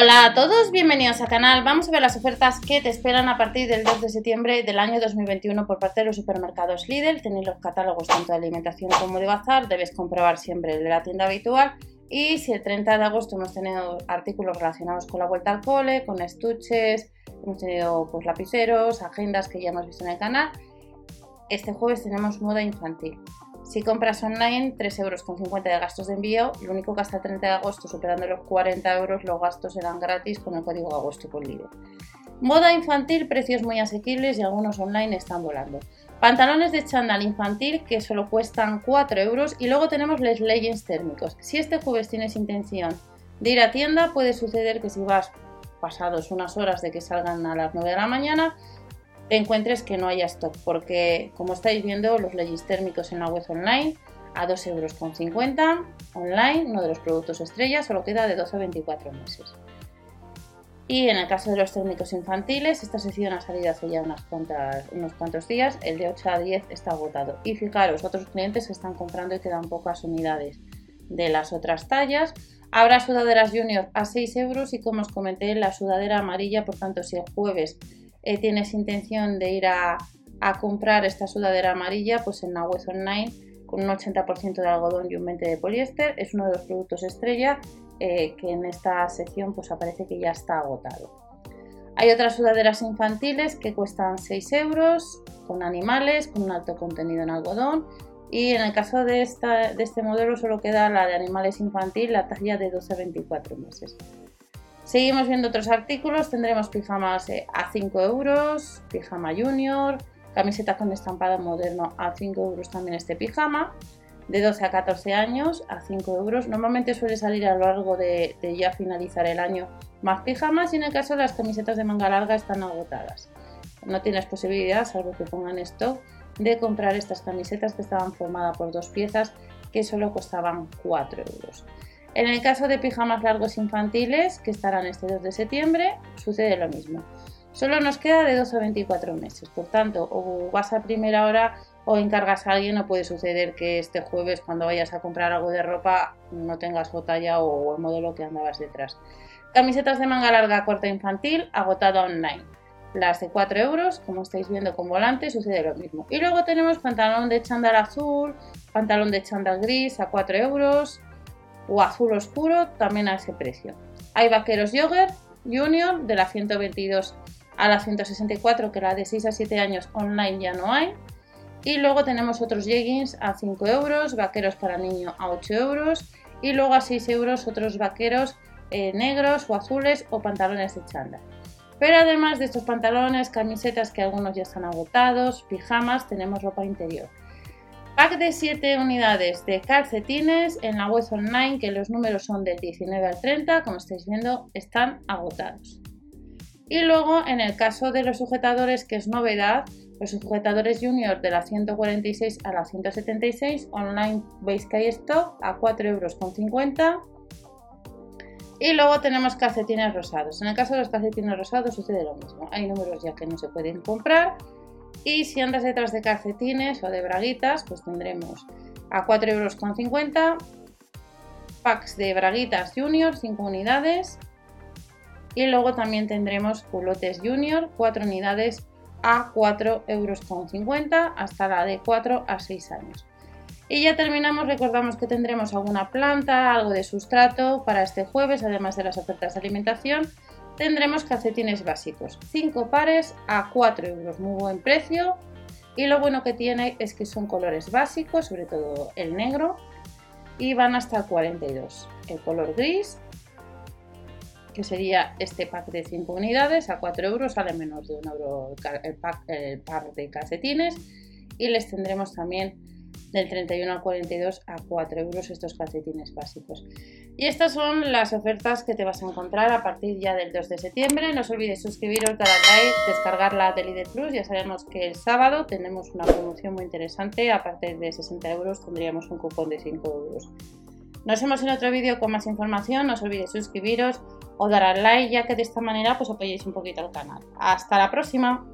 Hola a todos, bienvenidos al canal. Vamos a ver las ofertas que te esperan a partir del 2 de septiembre del año 2021 por parte de los supermercados Lidl. Tenéis los catálogos tanto de alimentación como de bazar. Debes comprobar siempre el de la tienda habitual. Y si el 30 de agosto hemos tenido artículos relacionados con la vuelta al cole, con estuches, hemos tenido pues, lapiceros, agendas que ya hemos visto en el canal. Este jueves tenemos moda infantil. Si compras online, 3,50 euros de gastos de envío. Lo único que hasta el 30 de agosto, superando los 40 euros, los gastos serán gratis con el código agosto por libre. Moda infantil, precios muy asequibles y algunos online están volando. Pantalones de chándal infantil que solo cuestan 4 euros y luego tenemos les leggings térmicos. Si este jueves tienes intención de ir a tienda, puede suceder que si vas pasados unas horas de que salgan a las 9 de la mañana, encuentres que no haya stock, porque como estáis viendo, los leyes térmicos en la web online a 2,50 euros online, uno de los productos estrella, solo queda de 12 a 24 meses. Y en el caso de los térmicos infantiles, esta sección ha salido hace ya unas unos cuantos días, el de 8 a 10 está agotado. Y fijaros, otros clientes que están comprando y quedan pocas unidades de las otras tallas. Habrá sudaderas junior a 6 euros y como os comenté, la sudadera amarilla, por tanto, si el jueves eh, tienes intención de ir a, comprar esta sudadera amarilla, pues en la web online con un 80% de algodón y un 20% de poliéster. Es uno de los productos estrella eh, que en esta sección pues aparece que ya está agotado. Hay otras sudaderas infantiles que cuestan 6 euros, con animales, con un alto contenido en algodón. Y en el caso de, este modelo solo queda la de animales infantil, la talla de 12 a 24 meses. Seguimos viendo otros artículos, tendremos pijamas eh, a 5 euros, pijama junior, camiseta con estampado moderno a 5 euros también este pijama, de 12 a 14 años a 5 euros. Normalmente suele salir a lo largo de, ya finalizar el año más pijamas y en el caso de las camisetas de manga larga están agotadas. No tienes posibilidad, salvo que pongan esto, de comprar estas camisetas que estaban formadas por dos piezas que solo costaban 4 euros. En el caso de pijamas largos infantiles, que estarán este 2 de septiembre, sucede lo mismo. Solo nos queda de 2 a 24 meses, por tanto, o vas a primera hora o encargas a alguien, no puede suceder que este jueves cuando vayas a comprar algo de ropa no tengas o talla o el modelo que andabas detrás. Camisetas de manga larga corta infantil, agotado online. Las de 4 euros, como estáis viendo con volante, sucede lo mismo. Y luego tenemos pantalón de chándal azul, pantalón de chándal gris a 4 euros, o azul oscuro también a ese precio. Hay vaqueros yogurt junior de la 122 a la 164 que la de 6 a 7 años online ya no hay. Y luego tenemos otros jeggings a 5 euros, vaqueros para niño a 8 euros y luego a 6 euros otros vaqueros eh, negros o azules o pantalones de chándal. Pero además de estos pantalones, camisetas que algunos ya están agotados, pijamas, tenemos ropa interior. Pack de 7 unidades de calcetines en la web online, que los números son del 19 al 30, como estáis viendo, están agotados. Y luego, en el caso de los sujetadores, que es novedad, los sujetadores junior de la 146 a la 176, online veis que hay stock a 4,50 euros. Y luego tenemos calcetines rosados. En el caso de los calcetines rosados sucede lo mismo. Hay números ya que no se pueden comprar y si andas detrás de calcetines o de braguitas, pues tendremos a 4,50 euros packs de braguitas junior, 5 unidades. Y luego también tendremos culotes junior, 4 unidades a 4,50 euros hasta la de 4 a 6 años. Y ya terminamos, recordamos que tendremos alguna planta, algo de sustrato para este jueves, además de las ofertas de alimentación tendremos calcetines básicos, 5 pares a 4 euros, muy buen precio. Y lo bueno que tiene es que son colores básicos, sobre todo el negro, y van hasta 42. El color gris, que sería este pack de 5 unidades, a 4 euros, sale menos de 1 euro el, pack, el par de calcetines. Y les tendremos también del 31 al 42 a 4 euros estos calcetines básicos. Y estas son las ofertas que te vas a encontrar a partir ya del 2 de septiembre. No os olvides suscribiros, dar a like, descargar la de Plus. Ya sabemos que el sábado tenemos una promoción muy interesante. A partir de 60 euros tendríamos un cupón de 5 euros. Nos vemos en otro vídeo con más información. No os olvidéis suscribiros o dar al like ya que de esta manera pues apoyéis un poquito al canal. Hasta la próxima.